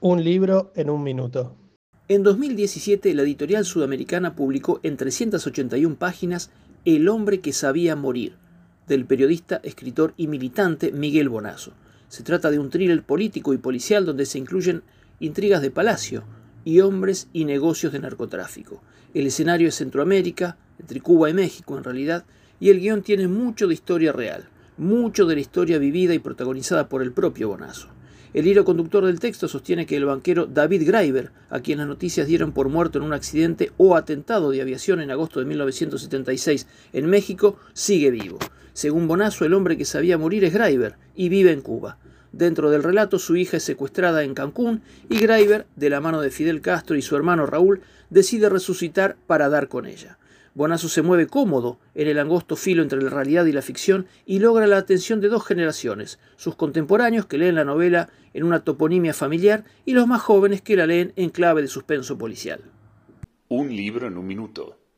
Un libro en un minuto. En 2017, la editorial sudamericana publicó en 381 páginas El hombre que sabía morir, del periodista, escritor y militante Miguel Bonazo. Se trata de un thriller político y policial donde se incluyen intrigas de palacio y hombres y negocios de narcotráfico. El escenario es Centroamérica, entre Cuba y México en realidad, y el guion tiene mucho de historia real, mucho de la historia vivida y protagonizada por el propio Bonazo. El hilo conductor del texto sostiene que el banquero David Graeber, a quien las noticias dieron por muerto en un accidente o atentado de aviación en agosto de 1976 en México, sigue vivo. Según Bonazo, el hombre que sabía morir es Graeber y vive en Cuba. Dentro del relato, su hija es secuestrada en Cancún y Graeber, de la mano de Fidel Castro y su hermano Raúl, decide resucitar para dar con ella. Bonazo se mueve cómodo en el angosto filo entre la realidad y la ficción y logra la atención de dos generaciones, sus contemporáneos que leen la novela en una toponimia familiar y los más jóvenes que la leen en clave de suspenso policial. Un libro en un minuto.